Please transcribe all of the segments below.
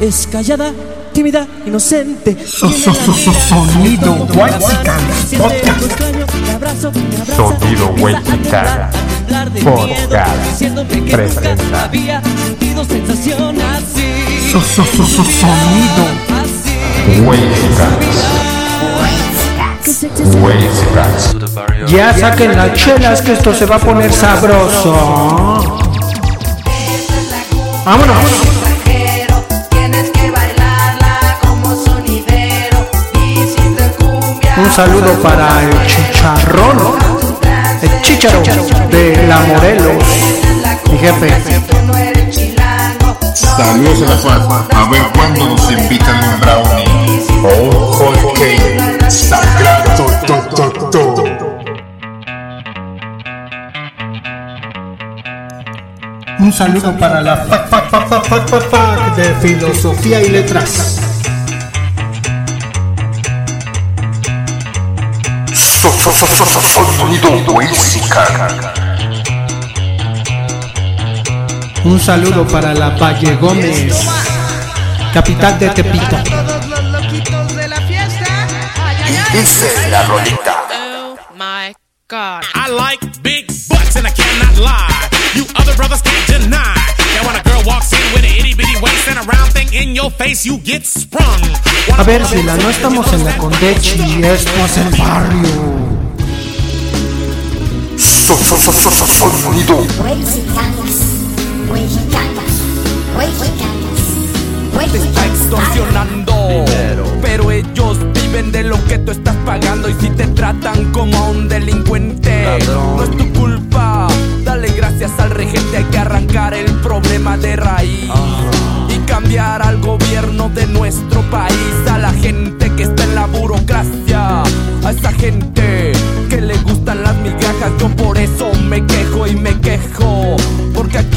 Es callada, tímida, inocente. Sonido Huaychican Podcast. Sonido Huaychican Podcast. presenta. Sonido. Huaychican Ya saquen las chelas que esto se va a poner sabroso. Vámonos. Saludo para el chicharrón, el chicharo de la Morelos, mi jefe. Saludos a la FAD. A ver cuándo nos invitan un brownie o un hot cake sagrado. To, to, to, to. Un saludo para la fac de filosofía y letras. Sonido Un saludo para la Valle Gómez, capital de Tepito. ay. Dice la rolita Oh my god. I like big butts and I cannot lie. You other brothers can't deny. That when a girl walks in with an itty bitty waist and a round thing in your face, you get sprung. A ver, si la no estamos en la Condechi, esto es el barrio. Sonido te está extorsionando. Pero ellos viven de lo que tú estás pagando y si te tratan como a un delincuente, no es tu culpa. Dale gracias al regente, hay que arrancar el problema de raíz y cambiar al gobierno de nuestro país, a la gente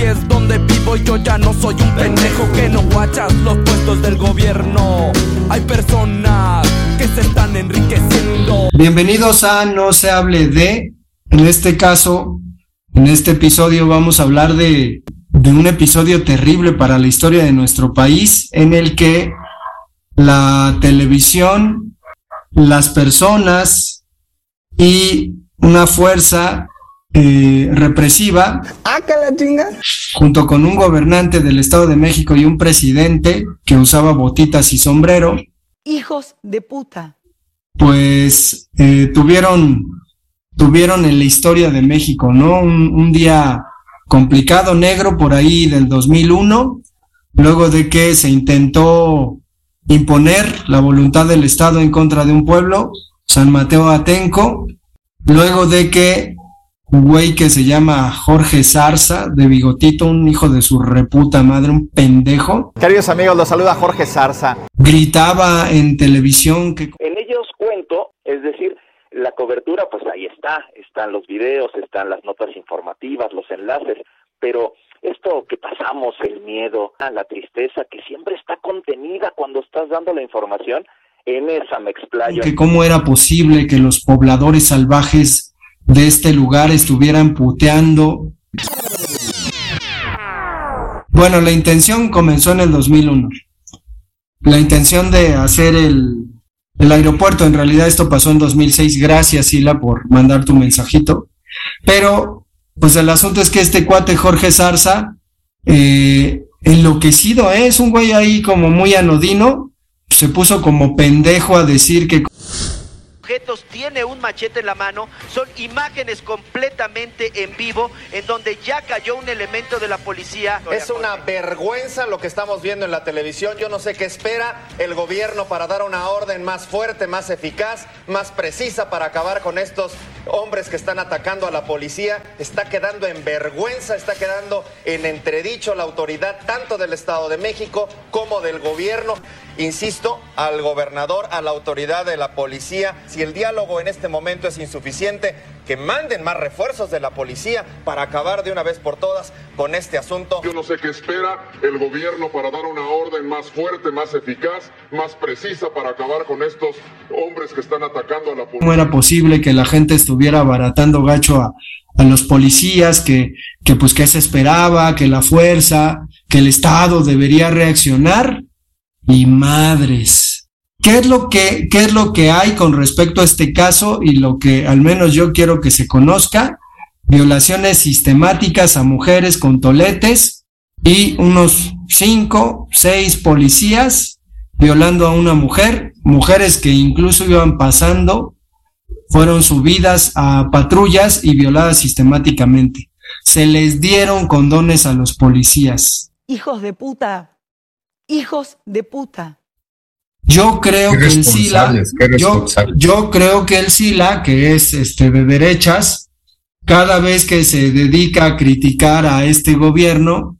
aquí es donde vivo yo ya no soy un pendejo que no guachas los puestos del gobierno. Hay personas que se están enriqueciendo. Bienvenidos a No se hable de. En este caso, en este episodio vamos a hablar de, de un episodio terrible para la historia de nuestro país en el que la televisión, las personas y una fuerza eh, represiva, junto con un gobernante del Estado de México y un presidente que usaba botitas y sombrero, Hijos de puta. pues eh, tuvieron, tuvieron en la historia de México, ¿no? Un, un día complicado, negro, por ahí del 2001, luego de que se intentó imponer la voluntad del Estado en contra de un pueblo, San Mateo Atenco, luego de que un güey que se llama Jorge Zarza, de Bigotito, un hijo de su reputa madre, un pendejo, Queridos amigos, los saluda Jorge Zarza. gritaba en televisión que En ellos cuento, es decir, la cobertura, pues ahí está, están los videos, están las notas informativas, los enlaces, pero esto que pasamos, el miedo, la tristeza, que siempre está contenida cuando estás dando la información, en esa me explayo. que cómo era posible que los pobladores salvajes de este lugar estuvieran puteando. Bueno, la intención comenzó en el 2001. La intención de hacer el, el aeropuerto, en realidad esto pasó en 2006. Gracias, Sila, por mandar tu mensajito. Pero, pues el asunto es que este cuate Jorge Zarza, eh, enloquecido, ¿eh? es un güey ahí como muy anodino, se puso como pendejo a decir que tiene un machete en la mano, son imágenes completamente en vivo en donde ya cayó un elemento de la policía. Es una vergüenza lo que estamos viendo en la televisión. Yo no sé qué espera el gobierno para dar una orden más fuerte, más eficaz, más precisa para acabar con estos hombres que están atacando a la policía. Está quedando en vergüenza, está quedando en entredicho la autoridad tanto del Estado de México como del gobierno. Insisto, al gobernador, a la autoridad de la policía, si el diálogo en este momento es insuficiente, que manden más refuerzos de la policía para acabar de una vez por todas con este asunto. Yo no sé qué espera el gobierno para dar una orden más fuerte, más eficaz, más precisa para acabar con estos hombres que están atacando a la cómo era posible que la gente estuviera abaratando gacho a, a los policías, que, que pues que se esperaba, que la fuerza, que el Estado debería reaccionar Y madres. ¿Qué es lo que, qué es lo que hay con respecto a este caso y lo que al menos yo quiero que se conozca? Violaciones sistemáticas a mujeres con toletes y unos cinco, seis policías violando a una mujer, mujeres que incluso iban pasando, fueron subidas a patrullas y violadas sistemáticamente. Se les dieron condones a los policías. Hijos de puta. Hijos de puta. Yo creo que el SILA, yo, yo creo que el SILA, que es este de derechas, cada vez que se dedica a criticar a este gobierno,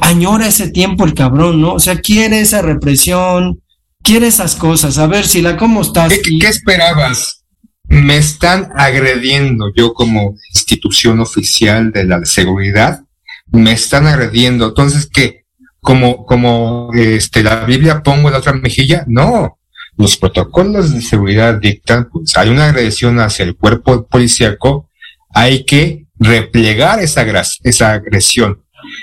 añora ese tiempo el cabrón, ¿no? O sea, quiere esa represión, quiere esas cosas. A ver, Sila, ¿cómo estás? ¿Qué, qué- qué esperabas? Me están agrediendo yo como institución oficial de la seguridad, me están agrediendo. Entonces, ¿qué? Como, como este, la Biblia pongo la otra mejilla, no. Los protocolos de seguridad dictan, pues hay una agresión hacia el cuerpo policíaco, hay que replegar esa, esa agresión.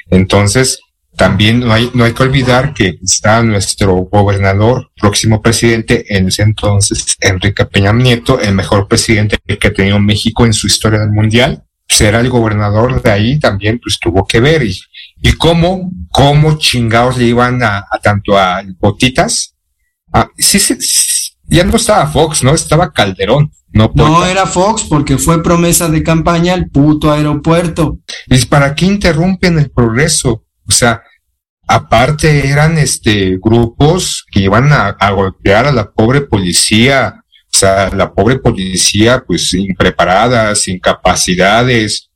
Entonces, también no hay, no hay que olvidar que está nuestro gobernador, próximo presidente, en ese entonces, Enrique Peña Nieto, el mejor presidente que ha tenido México en su historia mundial. Será el gobernador de ahí también, pues tuvo que ver. Y, y cómo, cómo chingados le iban a, a tanto a Botitas. Ah, sí, sí, ya no estaba Fox, ¿no? Estaba Calderón. No, No era Fox porque fue promesa de campaña el puto aeropuerto. ¿Es para qué interrumpen el progreso? O sea, aparte eran este grupos que iban a, a golpear a la pobre policía, la pobre policía, pues impreparada, sin capacidades,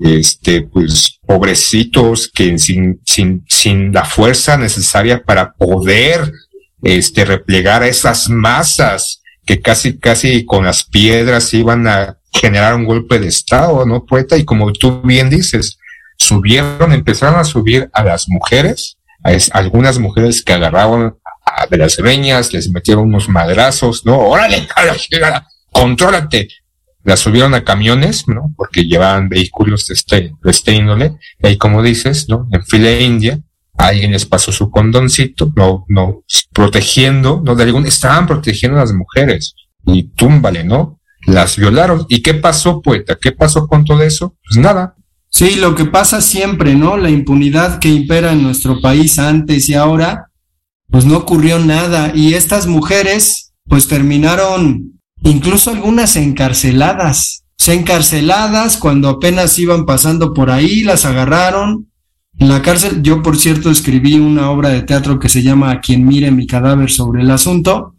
este, pues pobrecitos que sin, sin, sin la fuerza necesaria para poder, este, replegar a esas masas que casi, casi con las piedras iban a generar un golpe de estado, ¿no, poeta? Y como tú bien dices, subieron, empezaron a subir a las mujeres, a es- algunas mujeres que agarraban de las greñas, les metieron unos madrazos, ¿no? ¡Órale! ¡Contrólate! Las subieron a camiones, ¿no? Porque llevaban vehículos de este, de este índole, y ahí como dices, ¿no? En fila india, alguien les pasó su condoncito, no, no, protegiendo, ¿no? De algún, estaban protegiendo a las mujeres, y túmbale, ¿no? Las violaron. ¿Y qué pasó, poeta? ¿Qué pasó con todo eso? Pues nada, Sí, lo que pasa siempre, ¿no? La impunidad que impera en nuestro país antes y ahora, pues no ocurrió nada. Y estas mujeres, pues terminaron, incluso algunas encarceladas. O sea, encarceladas cuando apenas iban pasando por ahí, las agarraron. En la cárcel, yo por cierto escribí una obra de teatro que se llama A quien mire mi cadáver sobre el asunto,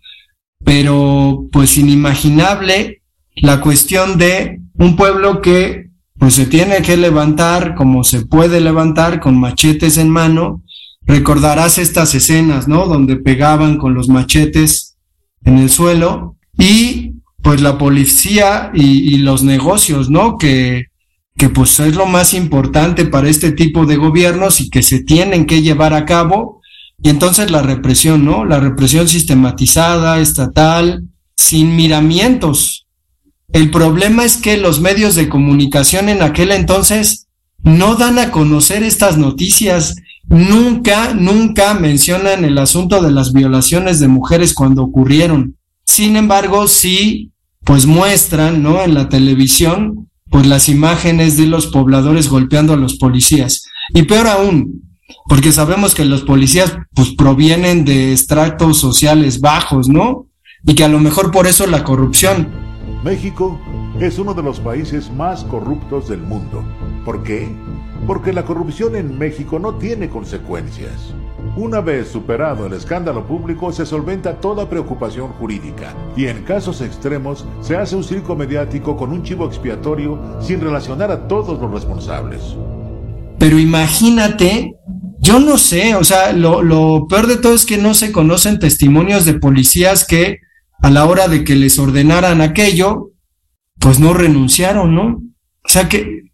pero pues inimaginable la cuestión de un pueblo que pues se tiene que levantar como se puede levantar con machetes en mano. Recordarás estas escenas, ¿no? Donde pegaban con los machetes en el suelo y pues la policía y, los negocios, ¿no? Que, que pues es lo más importante para este tipo de gobiernos y que se tienen que llevar a cabo. Y entonces la represión, ¿no? La represión sistematizada, estatal, sin miramientos. El problema es que los medios de comunicación en aquel entonces no dan a conocer estas noticias. Nunca, nunca mencionan el asunto de las violaciones de mujeres cuando ocurrieron. Sin embargo, sí, pues muestran, ¿no? En la televisión, pues las imágenes de los pobladores golpeando a los policías. Y peor aún, porque sabemos que los policías, pues provienen de estratos sociales bajos, ¿no? Y que a lo mejor por eso la corrupción. México es uno de los países más corruptos del mundo. ¿Por qué? Porque la corrupción en México no tiene consecuencias. Una vez superado el escándalo público se solventa toda preocupación jurídica y en casos extremos se hace un circo mediático con un chivo expiatorio sin relacionar a todos los responsables. Pero imagínate, yo no sé, o sea, lo, lo peor de todo es que no se conocen testimonios de policías que a la hora de que les ordenaran aquello, pues no renunciaron, ¿no? O sea que,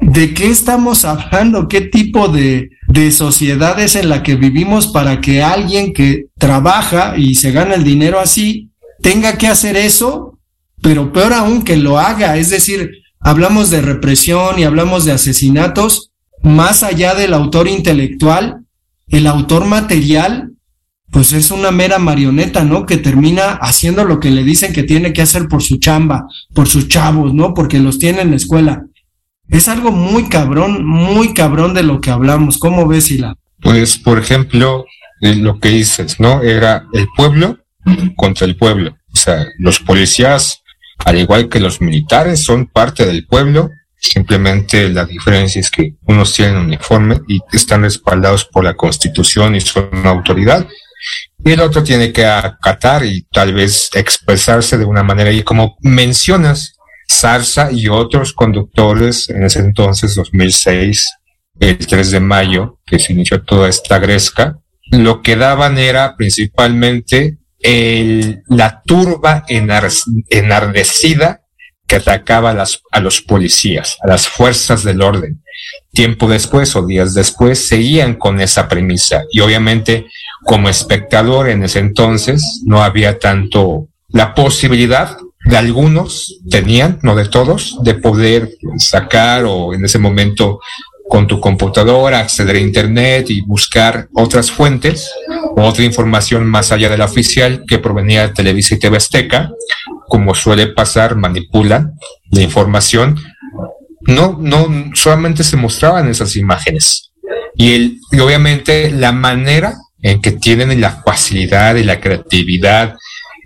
¿de qué estamos hablando? ¿Qué tipo de, de en la que vivimos para que alguien que trabaja y se gana el dinero así tenga que hacer eso? Pero peor aún que lo haga, es decir, hablamos de represión y hablamos de asesinatos, más allá del autor intelectual, el autor material pues es una mera marioneta, ¿no? Que termina haciendo lo que le dicen que tiene que hacer por su chamba, por sus chavos, ¿no? Porque los tiene en la escuela. Es algo muy cabrón, muy cabrón de lo que hablamos. ¿Cómo ves, Sila? Pues, por ejemplo, eh, lo que dices, ¿no? Era el pueblo contra el pueblo. O sea, los policías, al igual que los militares, son parte del pueblo. Simplemente la diferencia es que unos tienen uniforme y están respaldados por la constitución y son una autoridad. Y el otro tiene que acatar y tal vez expresarse de una manera. Y como mencionas, Sarsa y otros conductores en ese entonces, 2006, el 3 de mayo, que se inició toda esta gresca, lo que daban era principalmente la turba enar- enardecida que atacaba a los policías, a las fuerzas del orden. Tiempo después o días después seguían con esa premisa y obviamente como espectador en ese entonces no había tanto la posibilidad de algunos tenían, no de todos, de poder sacar o en ese momento con tu computadora acceder a internet y buscar otras fuentes otra información más allá de la oficial que provenía de Televisa y TV Azteca, como suele pasar, manipulan la información. No, no, solamente se mostraban esas imágenes. Y, el, y obviamente la manera en que tienen la facilidad y la creatividad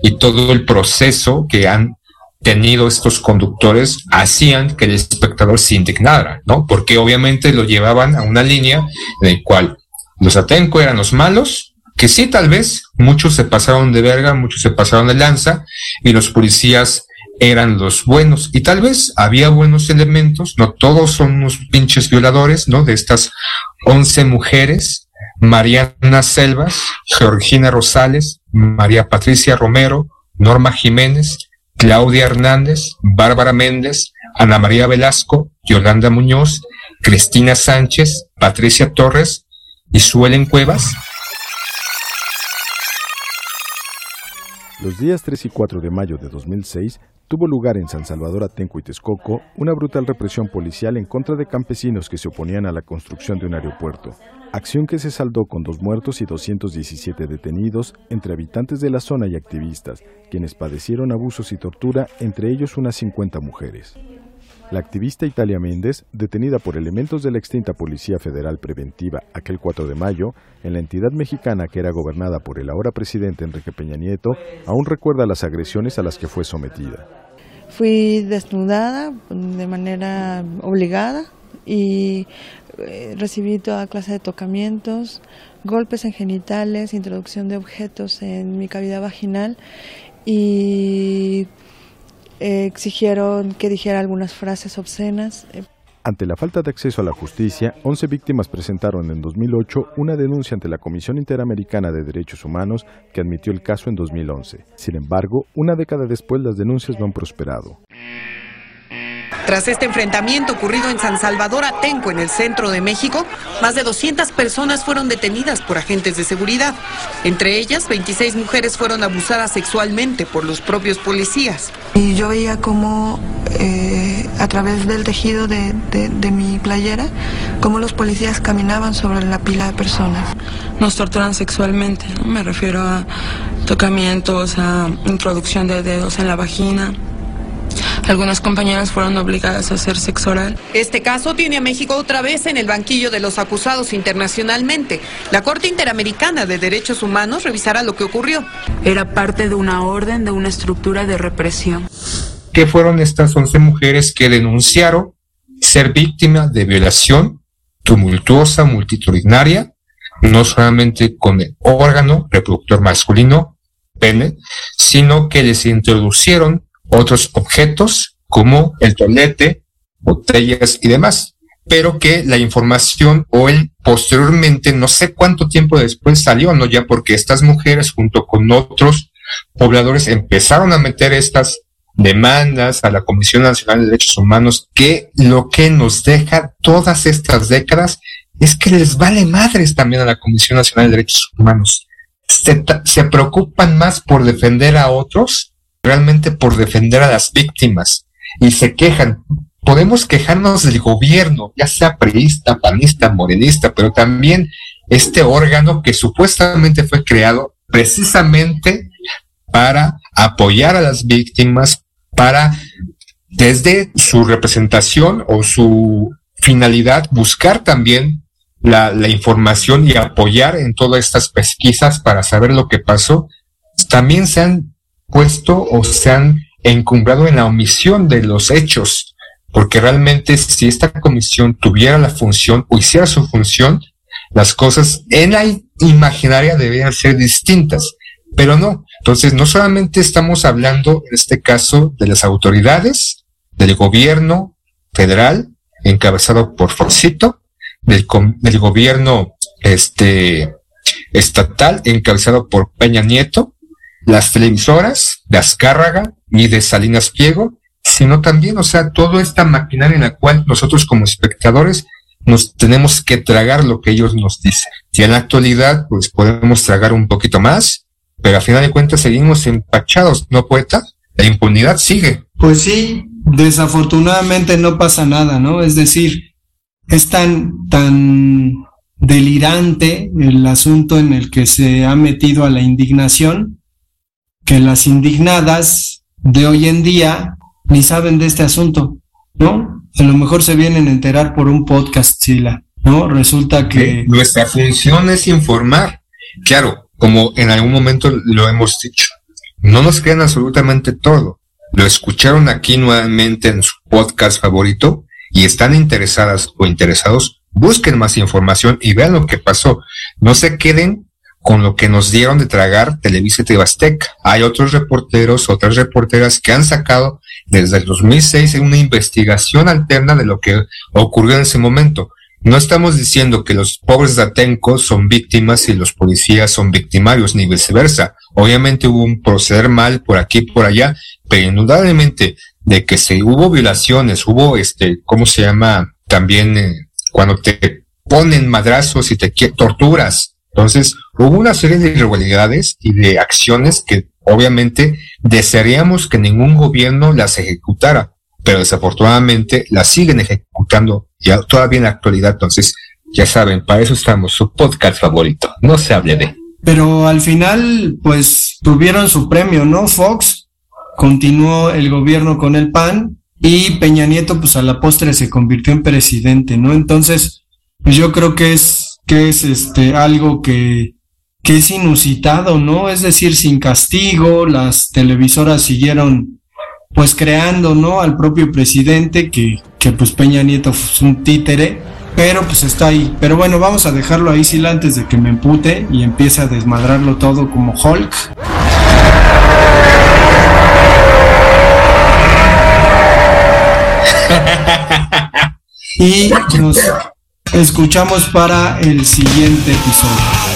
y todo el proceso que han tenido estos conductores hacían que el espectador se indignara, ¿no? Porque obviamente lo llevaban a una línea en la cual los Atenco eran los malos, que sí, tal vez, muchos se pasaron de verga, muchos se pasaron de lanza, y los policías eran los buenos. Y tal vez había buenos elementos, no todos son unos pinches violadores, ¿no? De estas 11 mujeres, Mariana Selvas, Georgina Rosales, María Patricia Romero, Norma Jiménez, Claudia Hernández, Bárbara Méndez, Ana María Velasco, Yolanda Muñoz, Cristina Sánchez, Patricia Torres y Suelen Cuevas. Los días 3 y 4 de mayo de 2006 tuvo lugar en San Salvador Atenco y Texcoco una brutal represión policial en contra de campesinos que se oponían a la construcción de un aeropuerto, acción que se saldó con dos muertos y 217 detenidos entre habitantes de la zona y activistas, quienes padecieron abusos y tortura, entre ellos unas 50 mujeres. La activista Italia Méndez, detenida por elementos de la extinta Policía Federal Preventiva aquel 4 de mayo, en la entidad mexicana que era gobernada por el ahora presidente Enrique Peña Nieto, aún recuerda las agresiones a las que fue sometida. Fui desnudada de manera obligada y eh, recibí toda clase de tocamientos, golpes en genitales, introducción de objetos en mi cavidad vaginal y eh, exigieron que dijera algunas frases obscenas. Eh, Ante la falta de acceso a la justicia, 11 víctimas presentaron en 2008 una denuncia ante la Comisión Interamericana de Derechos Humanos que admitió el caso en 2011. Sin embargo, una década después las denuncias no han prosperado. Tras este enfrentamiento ocurrido en San Salvador Atenco, en el centro de México, más de 200 personas fueron detenidas por agentes de seguridad. Entre ellas, 26 mujeres fueron abusadas sexualmente por los propios policías. Y yo veía como eh, a través del tejido de, de, de mi playera, cómo los policías caminaban sobre la pila de personas. Nos torturan sexualmente, ¿no? me refiero a tocamientos, a introducción de dedos en la vagina. Algunas compañeras fueron obligadas a hacer sexo oral. Este caso tiene a México otra vez en el banquillo de los acusados internacionalmente. La Corte Interamericana de Derechos Humanos revisará lo que ocurrió. Era parte de una orden, de una estructura de represión. que fueron estas 11 mujeres que denunciaron ser víctimas de violación tumultuosa, multitudinaria, no solamente con el órgano reproductor masculino, pene, sino que les introducieron otros objetos como el tolete, botellas y demás, pero que la información o el posteriormente, no sé cuánto tiempo después salió, no ya porque estas mujeres junto con otros pobladores empezaron a meter estas demandas a la Comisión Nacional de Derechos Humanos, que lo que nos deja todas estas décadas es que les vale madres también a la Comisión Nacional de Derechos Humanos. Se, se preocupan más por defender a otros, realmente por defender a las víctimas, y se quejan. Podemos quejarnos del gobierno, ya sea priista, panista, morenista, pero también este órgano que supuestamente fue creado precisamente para apoyar a las víctimas, para desde su representación o su finalidad buscar también la, la, información y apoyar en todas estas pesquisas para saber lo que pasó, también se han puesto o se han encumbrado en la omisión de los hechos, porque realmente si esta comisión tuviera la función o hiciera su función, las cosas en la imaginaria deberían ser distintas, pero no. Entonces, no solamente estamos hablando, en este caso, de las autoridades, del gobierno federal, encabezado por Forcito, del, del gobierno este, estatal, encabezado por Peña Nieto, las televisoras de Azcárraga y de Salinas Pliego, sino también, o sea, toda esta maquinaria en la cual nosotros como espectadores nos tenemos que tragar lo que ellos nos dicen. Y en la actualidad, pues podemos tragar un poquito más, pero a final de cuentas seguimos empachados, ¿no, poeta? La impunidad sigue. Pues sí, desafortunadamente no pasa nada, ¿no? Es decir, es tan, tan delirante el asunto en el que se ha metido a la indignación que las indignadas de hoy en día ni saben de este asunto, ¿no? A lo mejor se vienen a enterar por un podcast, Sila, ¿no? Resulta que... Nuestra función es informar. Claro, como en algún momento lo hemos dicho, no nos crean absolutamente todo. Lo escucharon aquí nuevamente en su podcast favorito y están interesadas o interesados, busquen más información y vean lo que pasó. No se queden con lo que nos dieron de tragar Televisa y Tebasteca. Hay otros reporteros, otras reporteras que han sacado desde el 2006 una investigación alterna de lo que ocurrió en ese momento. No estamos diciendo que los pobres de Atenco son víctimas y los policías son victimarios, ni viceversa. Obviamente hubo un proceder mal por aquí y por allá, pero indudablemente de que se hubo violaciones, hubo este, ¿cómo se llama? También eh, cuando te ponen madrazos y te torturas. Entonces, hubo una serie de irregularidades y de acciones que obviamente desearíamos que ningún gobierno las ejecutara, pero desafortunadamente las siguen ejecutando ya todavía en la actualidad. Entonces, ya saben, para eso estamos, su podcast favorito. No se hable de. Pero al final, pues tuvieron su premio, ¿no? Fox continuó el gobierno con el PAN y Peña Nieto, pues a la postre se convirtió en presidente, ¿no? Entonces, pues yo creo que es, que es este, algo que, que es inusitado, ¿no? Es decir, sin castigo, las televisoras siguieron pues creando, ¿no? Al propio presidente, que, que pues Peña Nieto es un títere, pero pues está ahí. Pero bueno, vamos a dejarlo ahí, Sila, antes de que me empute y empiece a desmadrarlo todo como Hulk. y nos escuchamos para el siguiente episodio.